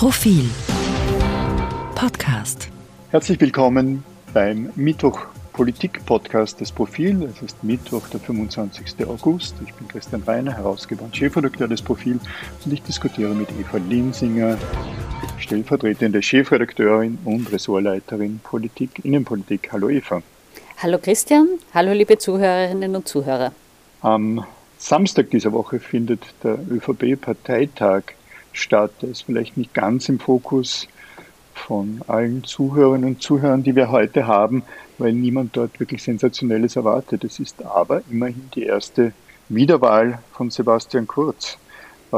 Profil Podcast. Herzlich willkommen beim Mittwoch Politik Podcast des Profil. Es ist Mittwoch, der 25. August. Ich bin Christian Reiner, Herausgeber und Chefredakteur des Profil und ich diskutiere mit Eva Linsinger, stellvertretende Chefredakteurin und Ressortleiterin Politik, Innenpolitik. Hallo Eva. Hallo Christian, hallo liebe Zuhörerinnen und Zuhörer. Am Samstag dieser Woche findet der ÖVP-Parteitag statt. Der ist vielleicht nicht ganz im Fokus von allen Zuhörerinnen und Zuhörern, die wir heute haben, weil niemand dort wirklich Sensationelles erwartet. Es ist aber immerhin die erste Wiederwahl von Sebastian Kurz. Äh,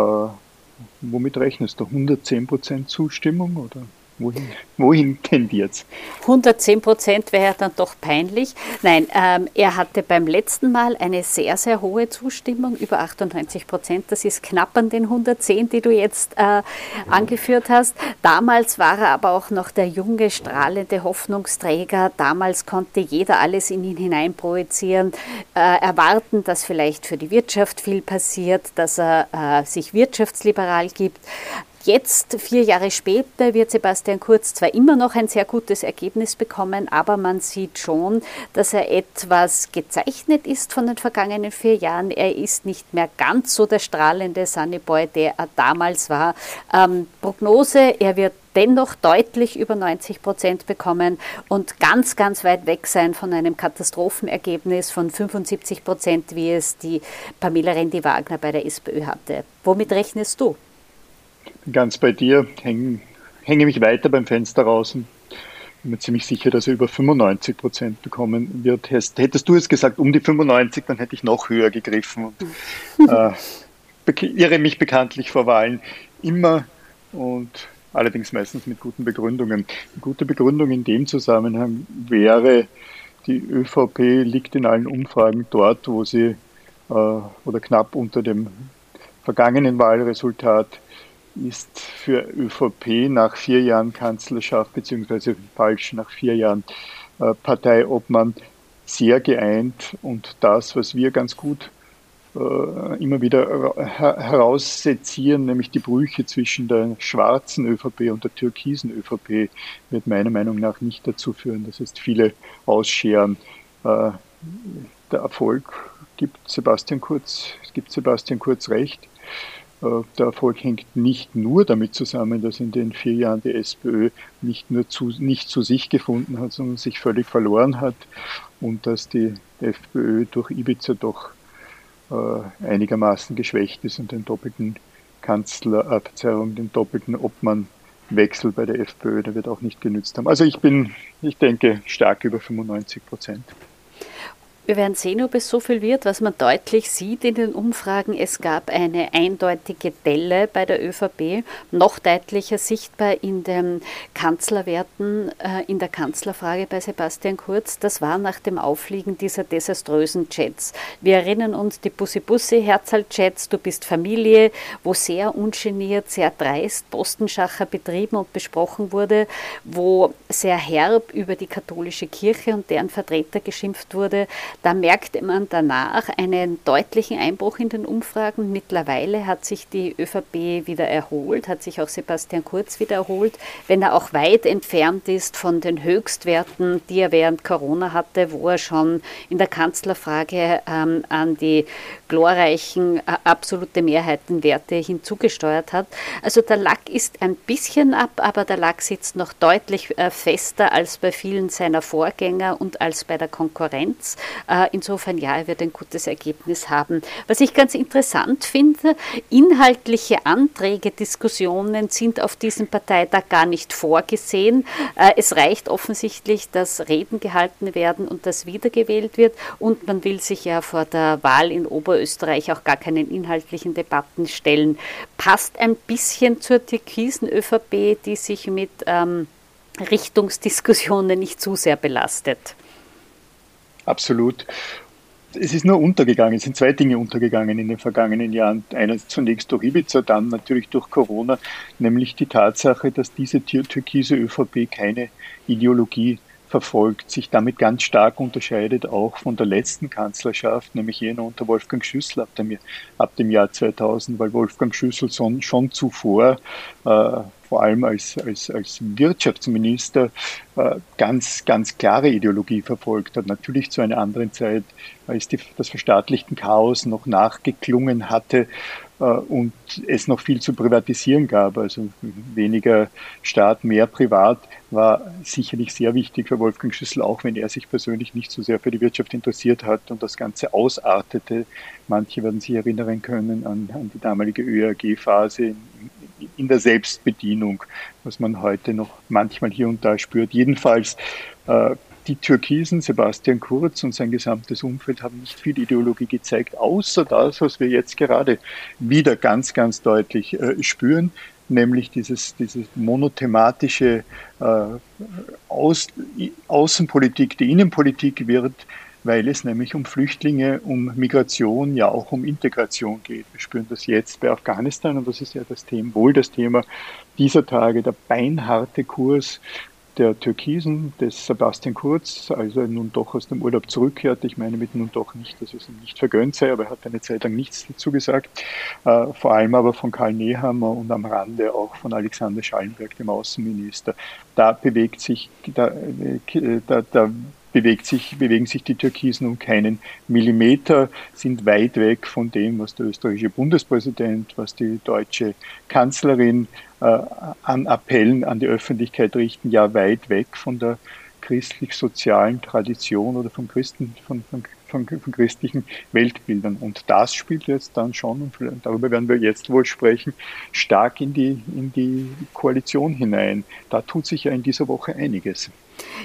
womit rechnest du? 110 Prozent Zustimmung oder Wohin, wohin tendiert 110 Prozent wäre dann doch peinlich. Nein, ähm, er hatte beim letzten Mal eine sehr, sehr hohe Zustimmung, über 98 Prozent. Das ist knapp an den 110, die du jetzt äh, angeführt hast. Damals war er aber auch noch der junge, strahlende Hoffnungsträger. Damals konnte jeder alles in ihn hineinprojizieren, äh, erwarten, dass vielleicht für die Wirtschaft viel passiert, dass er äh, sich wirtschaftsliberal gibt. Jetzt, vier Jahre später, wird Sebastian Kurz zwar immer noch ein sehr gutes Ergebnis bekommen, aber man sieht schon, dass er etwas gezeichnet ist von den vergangenen vier Jahren. Er ist nicht mehr ganz so der strahlende Sunnyboy, der er damals war. Ähm, Prognose, er wird dennoch deutlich über 90 Prozent bekommen und ganz, ganz weit weg sein von einem Katastrophenergebnis von 75 Prozent, wie es die Pamela Rendi-Wagner bei der SPÖ hatte. Womit rechnest du? Ganz bei dir, hänge, hänge mich weiter beim Fenster raus und bin mir ziemlich sicher, dass er über 95 Prozent bekommen wird. Hättest du es gesagt, um die 95, dann hätte ich noch höher gegriffen und äh, irre mich bekanntlich vor Wahlen immer und allerdings meistens mit guten Begründungen. Eine gute Begründung in dem Zusammenhang wäre, die ÖVP liegt in allen Umfragen dort, wo sie äh, oder knapp unter dem vergangenen Wahlresultat ist für ÖVP nach vier Jahren Kanzlerschaft, beziehungsweise falsch nach vier Jahren äh, Parteiobmann, sehr geeint und das, was wir ganz gut äh, immer wieder heraussezieren, nämlich die Brüche zwischen der schwarzen ÖVP und der türkisen ÖVP, wird meiner Meinung nach nicht dazu führen, dass es viele ausscheren. Äh, der Erfolg gibt Sebastian Kurz, gibt Sebastian Kurz recht. Äh, der Erfolg hängt nicht nur damit zusammen, dass in den vier Jahren die SPÖ nicht nur zu, nicht zu sich gefunden hat, sondern sich völlig verloren hat und dass die FPÖ durch Ibiza doch äh, einigermaßen geschwächt ist und den doppelten Kanzler, äh, Verzeihung, den doppelten Obmannwechsel bei der FPÖ, der wird auch nicht genützt haben. Also ich bin, ich denke, stark über 95 Prozent. Wir werden sehen, ob es so viel wird. Was man deutlich sieht in den Umfragen, es gab eine eindeutige Delle bei der ÖVP, noch deutlicher sichtbar in den Kanzlerwerten, äh, in der Kanzlerfrage bei Sebastian Kurz. Das war nach dem Auffliegen dieser desaströsen Chats. Wir erinnern uns die Bussi-Bussi, Herzal-Chats, du bist Familie, wo sehr ungeniert, sehr dreist Postenschacher betrieben und besprochen wurde, wo sehr herb über die katholische Kirche und deren Vertreter geschimpft wurde. Da merkte man danach einen deutlichen Einbruch in den Umfragen. Mittlerweile hat sich die ÖVP wieder erholt, hat sich auch Sebastian Kurz wieder erholt, wenn er auch weit entfernt ist von den Höchstwerten, die er während Corona hatte, wo er schon in der Kanzlerfrage ähm, an die glorreichen äh, absolute Mehrheitenwerte hinzugesteuert hat. Also der Lack ist ein bisschen ab, aber der Lack sitzt noch deutlich äh, fester als bei vielen seiner Vorgänger und als bei der Konkurrenz. Äh, insofern ja, er wird ein gutes Ergebnis haben. Was ich ganz interessant finde, inhaltliche Anträge, Diskussionen sind auf diesem Parteitag gar nicht vorgesehen. Äh, es reicht offensichtlich, dass Reden gehalten werden und dass wiedergewählt wird. Und man will sich ja vor der Wahl in Oberösterreich auch gar keinen inhaltlichen Debatten stellen. Passt ein bisschen zur türkisen ÖVP, die sich mit ähm, Richtungsdiskussionen nicht zu sehr belastet. Absolut. Es ist nur untergegangen, es sind zwei Dinge untergegangen in den vergangenen Jahren. Einer zunächst durch Ibiza, dann natürlich durch Corona, nämlich die Tatsache, dass diese türkise ÖVP keine Ideologie verfolgt, sich damit ganz stark unterscheidet, auch von der letzten Kanzlerschaft, nämlich jener unter Wolfgang Schüssel ab dem, ab dem Jahr 2000, weil Wolfgang Schüssel schon, schon zuvor äh, vor allem als, als, als Wirtschaftsminister äh, ganz, ganz klare Ideologie verfolgt hat. Natürlich zu einer anderen Zeit, als die, das verstaatlichten Chaos noch nachgeklungen hatte äh, und es noch viel zu privatisieren gab. Also weniger Staat, mehr Privat war sicherlich sehr wichtig für Wolfgang Schüssel, auch wenn er sich persönlich nicht so sehr für die Wirtschaft interessiert hat und das Ganze ausartete. Manche werden sich erinnern können an, an die damalige ÖAG-Phase in, der Selbstbedienung, was man heute noch manchmal hier und da spürt. Jedenfalls äh, die Türkisen, Sebastian Kurz und sein gesamtes Umfeld haben nicht viel Ideologie gezeigt, außer das, was wir jetzt gerade wieder ganz, ganz deutlich äh, spüren, nämlich dieses, dieses monothematische äh, Außenpolitik, die Innenpolitik wird, weil es nämlich um Flüchtlinge, um Migration, ja auch um Integration geht. Wir spüren das jetzt bei Afghanistan und das ist ja das Thema, wohl das Thema dieser Tage, der beinharte Kurs der Türkisen, des Sebastian Kurz, als er nun doch aus dem Urlaub zurückkehrt. Ich meine mit nun doch nicht, dass es ihm nicht vergönnt sei, aber er hat eine Zeit lang nichts dazu gesagt. Äh, vor allem aber von Karl Nehammer und am Rande auch von Alexander Schallenberg, dem Außenminister. Da bewegt sich, da, äh, da, da bewegt sich, bewegen sich die Türkisen um keinen Millimeter, sind weit weg von dem, was der österreichische Bundespräsident, was die deutsche Kanzlerin äh, an Appellen an die Öffentlichkeit richten, ja weit weg von der christlich-sozialen Tradition oder von, Christen, von, von, von, von, christlichen Weltbildern. Und das spielt jetzt dann schon, und darüber werden wir jetzt wohl sprechen, stark in die, in die Koalition hinein. Da tut sich ja in dieser Woche einiges.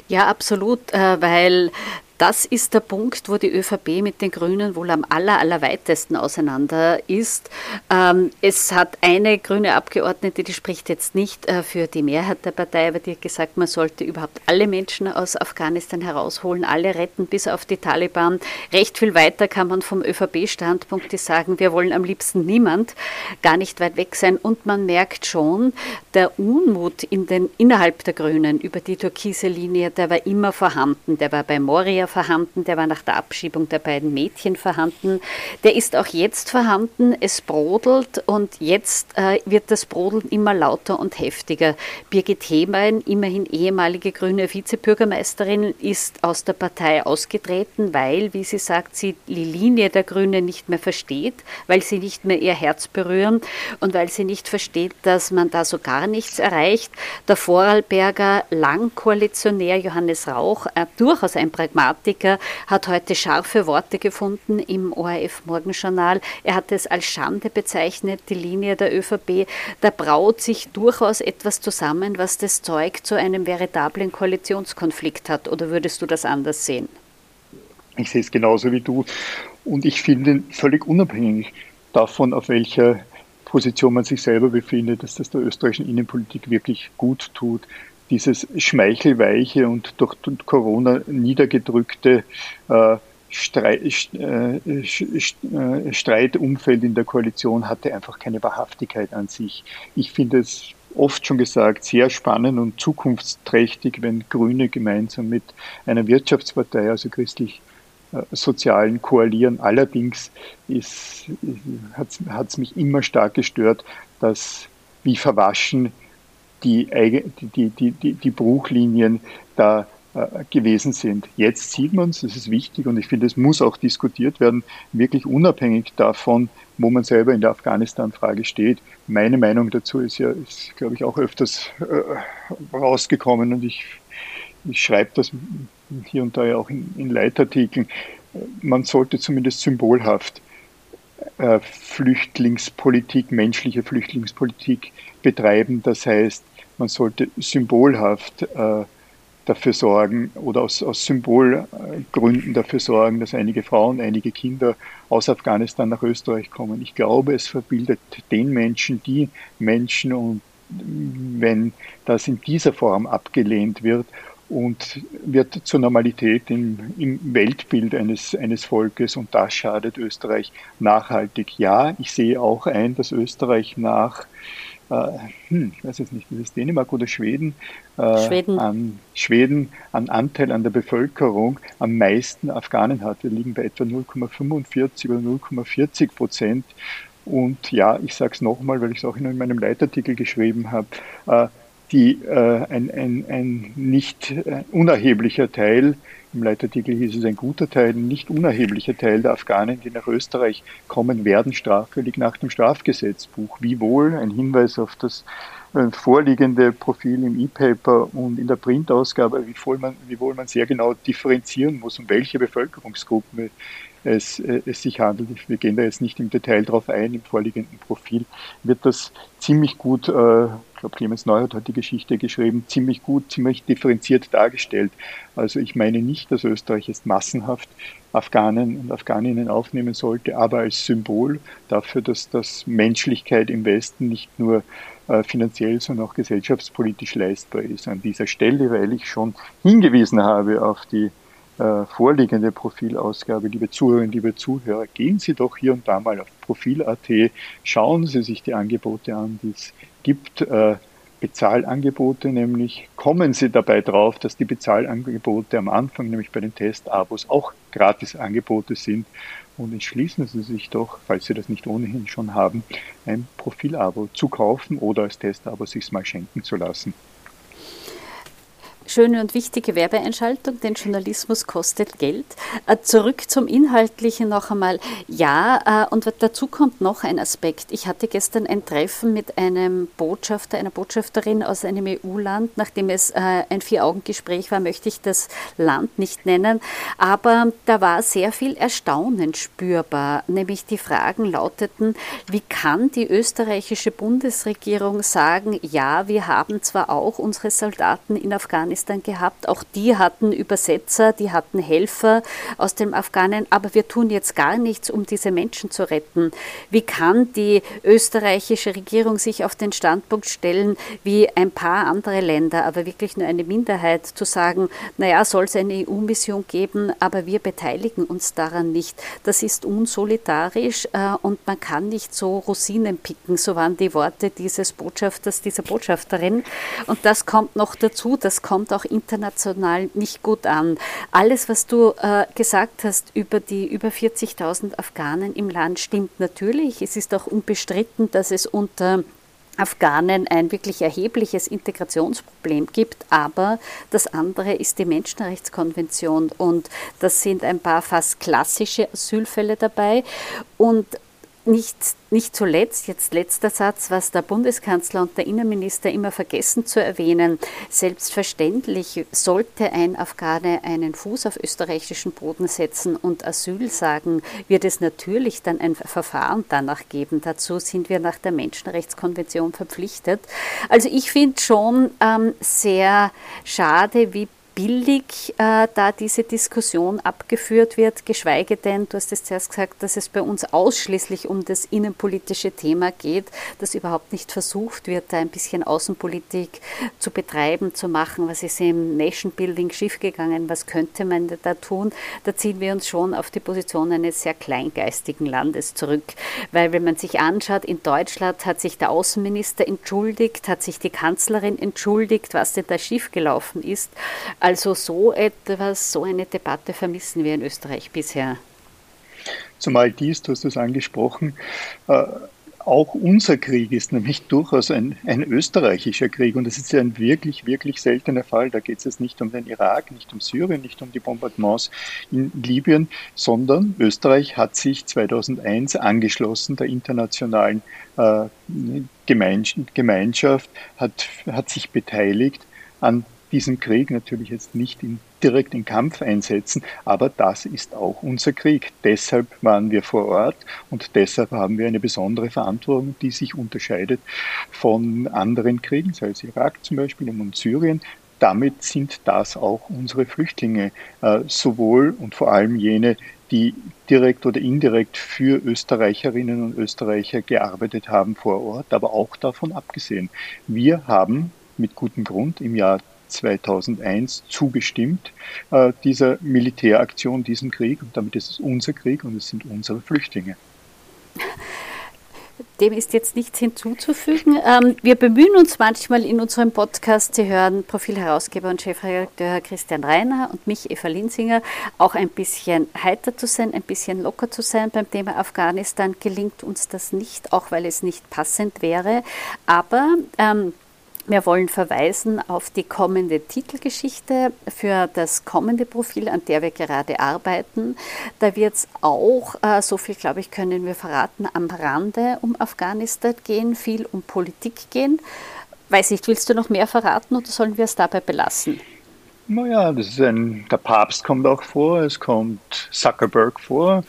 Ja, absolut, äh, weil das ist der Punkt, wo die ÖVP mit den Grünen wohl am aller, allerweitesten auseinander ist. Ähm, es hat eine grüne Abgeordnete, die spricht jetzt nicht äh, für die Mehrheit der Partei, aber die hat gesagt, man sollte überhaupt alle Menschen aus Afghanistan herausholen, alle retten bis auf die Taliban. Recht viel weiter kann man vom ÖVP-Standpunkt, sagen, wir wollen am liebsten niemand, gar nicht weit weg sein. Und man merkt schon, der Unmut in den, innerhalb der Grünen über die türkise Linie, der war immer vorhanden. Der war bei Moria vorhanden, der war nach der Abschiebung der beiden Mädchen vorhanden, der ist auch jetzt vorhanden, es brodelt und jetzt äh, wird das Brodeln immer lauter und heftiger. Birgit Hemein, immerhin ehemalige grüne Vizebürgermeisterin, ist aus der Partei ausgetreten, weil, wie sie sagt, sie die Linie der Grünen nicht mehr versteht, weil sie nicht mehr ihr Herz berühren und weil sie nicht versteht, dass man da so gar nichts erreicht. Der Vorarlberger Langkoalitionär Johannes Rauch, äh, durchaus ein Pragmatiker, Pragmatiker, hat heute scharfe Worte gefunden im ORF Morgenjournal. Er hat es als Schande bezeichnet, die Linie der ÖVP. Da braut sich durchaus etwas zusammen, was das Zeug zu einem veritablen Koalitionskonflikt hat. Oder würdest du das anders sehen? Ich sehe es genauso wie du. Und ich finde, völlig unabhängig davon, auf welcher Position man sich selber befindet, dass das der österreichischen Innenpolitik wirklich gut tut, dieses schmeichelweiche und durch Corona niedergedrückte äh, äh, äh, Streitumfeld in der Koalition hatte einfach keine Wahrhaftigkeit an sich. Ich finde es oft schon gesagt, sehr spannend und zukunftsträchtig, wenn Grüne gemeinsam mit einer Wirtschaftspartei, also christlich sozialen koalieren. Allerdings hat es mich immer stark gestört, dass wie verwaschen die, die, die, die, die Bruchlinien da äh, gewesen sind. Jetzt sieht man es, das ist wichtig und ich finde, es muss auch diskutiert werden, wirklich unabhängig davon, wo man selber in der Afghanistan-Frage steht. Meine Meinung dazu ist ja, ist, glaube ich, auch öfters äh, rausgekommen und ich, ich schreibe das hier und da ja auch in, in Leitartikeln. Man sollte zumindest symbolhaft äh, Flüchtlingspolitik, menschliche Flüchtlingspolitik betreiben. Das heißt, man sollte symbolhaft äh, dafür sorgen oder aus, aus Symbolgründen dafür sorgen, dass einige Frauen, einige Kinder aus Afghanistan nach Österreich kommen. Ich glaube, es verbildet den Menschen, die Menschen und wenn das in dieser Form abgelehnt wird und wird zur Normalität im, im Weltbild eines, eines Volkes und das schadet Österreich nachhaltig. Ja, ich sehe auch ein, dass Österreich nach äh, hm, ich weiß jetzt nicht, ist es Dänemark oder Schweden, äh, Schweden. An, Schweden an Anteil an der Bevölkerung am meisten Afghanen hat. Wir liegen bei etwa 0,45 oder 0,40 Prozent. Und ja, ich sage es nochmal, weil ich es auch in meinem Leitartikel geschrieben habe, äh, die, äh, ein, ein, ein nicht äh, unerheblicher Teil, im Leitartikel hieß es ein guter Teil, ein nicht unerheblicher Teil der Afghanen, die nach Österreich kommen, werden straffällig nach dem Strafgesetzbuch. Wie wohl ein Hinweis auf das äh, vorliegende Profil im E-Paper und in der Printausgabe, wie wohl, man, wie wohl man sehr genau differenzieren muss, um welche Bevölkerungsgruppen es, äh, es sich handelt. Wir gehen da jetzt nicht im Detail drauf ein, im vorliegenden Profil wird das ziemlich gut äh, ich glaube, Clemens Neuert hat die Geschichte geschrieben, ziemlich gut, ziemlich differenziert dargestellt. Also ich meine nicht, dass Österreich jetzt massenhaft Afghanen und Afghaninnen aufnehmen sollte, aber als Symbol dafür, dass das Menschlichkeit im Westen nicht nur äh, finanziell, sondern auch gesellschaftspolitisch leistbar ist. An dieser Stelle, weil ich schon hingewiesen habe auf die äh, vorliegende Profilausgabe, liebe Zuhörerinnen, liebe Zuhörer, gehen Sie doch hier und da mal auf Profil.at, schauen Sie sich die Angebote an, die es gibt äh, Bezahlangebote, nämlich kommen Sie dabei drauf, dass die Bezahlangebote am Anfang, nämlich bei den Testabos, auch Gratisangebote sind. Und entschließen Sie sich doch, falls Sie das nicht ohnehin schon haben, ein Profilabo zu kaufen oder als Testabo sich mal schenken zu lassen schöne und wichtige Werbeeinschaltung, denn Journalismus kostet Geld. Äh, zurück zum Inhaltlichen noch einmal. Ja, äh, und dazu kommt noch ein Aspekt. Ich hatte gestern ein Treffen mit einem Botschafter, einer Botschafterin aus einem EU-Land. Nachdem es äh, ein Vier-Augen-Gespräch war, möchte ich das Land nicht nennen. Aber da war sehr viel Erstaunen spürbar. Nämlich die Fragen lauteten, wie kann die österreichische Bundesregierung sagen, ja, wir haben zwar auch unsere Soldaten in Afghanistan, Afghanistan gehabt. Auch die hatten Übersetzer, die hatten Helfer aus dem Afghanen, aber wir tun jetzt gar nichts, um diese Menschen zu retten. Wie kann die österreichische Regierung sich auf den Standpunkt stellen, wie ein paar andere Länder, aber wirklich nur eine Minderheit, zu sagen, naja, soll es eine EU-Mission geben, aber wir beteiligen uns daran nicht. Das ist unsolidarisch äh, und man kann nicht so Rosinen picken, so waren die Worte dieses Botschafters, dieser Botschafterin. Und das kommt noch dazu, das kommt kommt auch international nicht gut an. Alles, was du äh, gesagt hast über die über 40.000 Afghanen im Land, stimmt natürlich. Es ist auch unbestritten, dass es unter Afghanen ein wirklich erhebliches Integrationsproblem gibt, aber das andere ist die Menschenrechtskonvention und das sind ein paar fast klassische Asylfälle dabei und nicht, nicht zuletzt, jetzt letzter Satz, was der Bundeskanzler und der Innenminister immer vergessen zu erwähnen. Selbstverständlich sollte ein Afghane einen Fuß auf österreichischen Boden setzen und Asyl sagen, wird es natürlich dann ein Verfahren danach geben. Dazu sind wir nach der Menschenrechtskonvention verpflichtet. Also ich finde schon ähm, sehr schade, wie billig äh, da diese Diskussion abgeführt wird, geschweige denn, du hast es zuerst gesagt, dass es bei uns ausschließlich um das innenpolitische Thema geht, dass überhaupt nicht versucht wird, da ein bisschen Außenpolitik zu betreiben, zu machen, was ist im Nation Building schiefgegangen, was könnte man da tun. Da ziehen wir uns schon auf die Position eines sehr kleingeistigen Landes zurück, weil wenn man sich anschaut, in Deutschland hat sich der Außenminister entschuldigt, hat sich die Kanzlerin entschuldigt, was denn da schiefgelaufen ist. Also so etwas, so eine Debatte vermissen wir in Österreich bisher. Zumal dies, du hast es angesprochen, äh, auch unser Krieg ist nämlich durchaus ein, ein österreichischer Krieg und das ist ja ein wirklich, wirklich seltener Fall. Da geht es jetzt nicht um den Irak, nicht um Syrien, nicht um die Bombardements in Libyen, sondern Österreich hat sich 2001 angeschlossen der internationalen äh, Gemeinschaft, hat, hat sich beteiligt an diesen Krieg natürlich jetzt nicht in, direkt in Kampf einsetzen, aber das ist auch unser Krieg. Deshalb waren wir vor Ort und deshalb haben wir eine besondere Verantwortung, die sich unterscheidet von anderen Kriegen, sei es Irak zum Beispiel und Syrien. Damit sind das auch unsere Flüchtlinge, äh, sowohl und vor allem jene, die direkt oder indirekt für Österreicherinnen und Österreicher gearbeitet haben vor Ort, aber auch davon abgesehen. Wir haben mit gutem Grund im Jahr 2001 zugestimmt, äh, dieser Militäraktion, diesem Krieg. Und damit ist es unser Krieg und es sind unsere Flüchtlinge. dem ist jetzt nichts hinzuzufügen. Ähm, wir bemühen uns manchmal in unserem Podcast, Sie hören Profilherausgeber und Chefredakteur Christian Reiner und mich, Eva Linsinger, auch ein bisschen heiter zu sein, ein bisschen locker zu sein beim Thema Afghanistan. Gelingt uns das nicht, auch weil es nicht passend wäre. Aber ähm, wir wollen verweisen auf die kommende Titelgeschichte für das kommende Profil, an der wir gerade arbeiten. Da wird es auch, äh, so viel glaube ich, können wir verraten, am Rande um Afghanistan gehen, viel um Politik gehen. Weiß ich, willst du noch mehr verraten oder sollen wir es dabei belassen? Naja, das ist ein, der Papst kommt auch vor, es kommt Zuckerberg vor.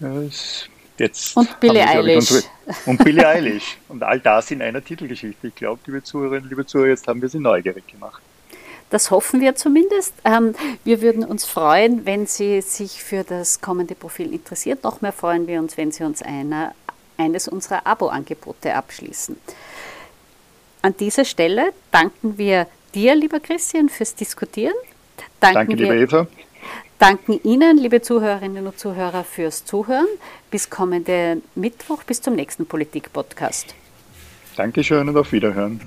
Es Jetzt und Billie Eilish. Unsere, und Billie Eilish. Und all das in einer Titelgeschichte. Ich glaube, liebe Zuhörerinnen, liebe Zuhörer, jetzt haben wir sie neugierig gemacht. Das hoffen wir zumindest. Ähm, wir würden uns freuen, wenn Sie sich für das kommende Profil interessiert. Noch mehr freuen wir uns, wenn Sie uns einer, eines unserer Abo-Angebote abschließen. An dieser Stelle danken wir dir, lieber Christian, fürs Diskutieren. Danken Danke, liebe Eva danken Ihnen, liebe Zuhörerinnen und Zuhörer, fürs Zuhören. Bis kommende Mittwoch, bis zum nächsten Politik-Podcast. Dankeschön und auf Wiederhören.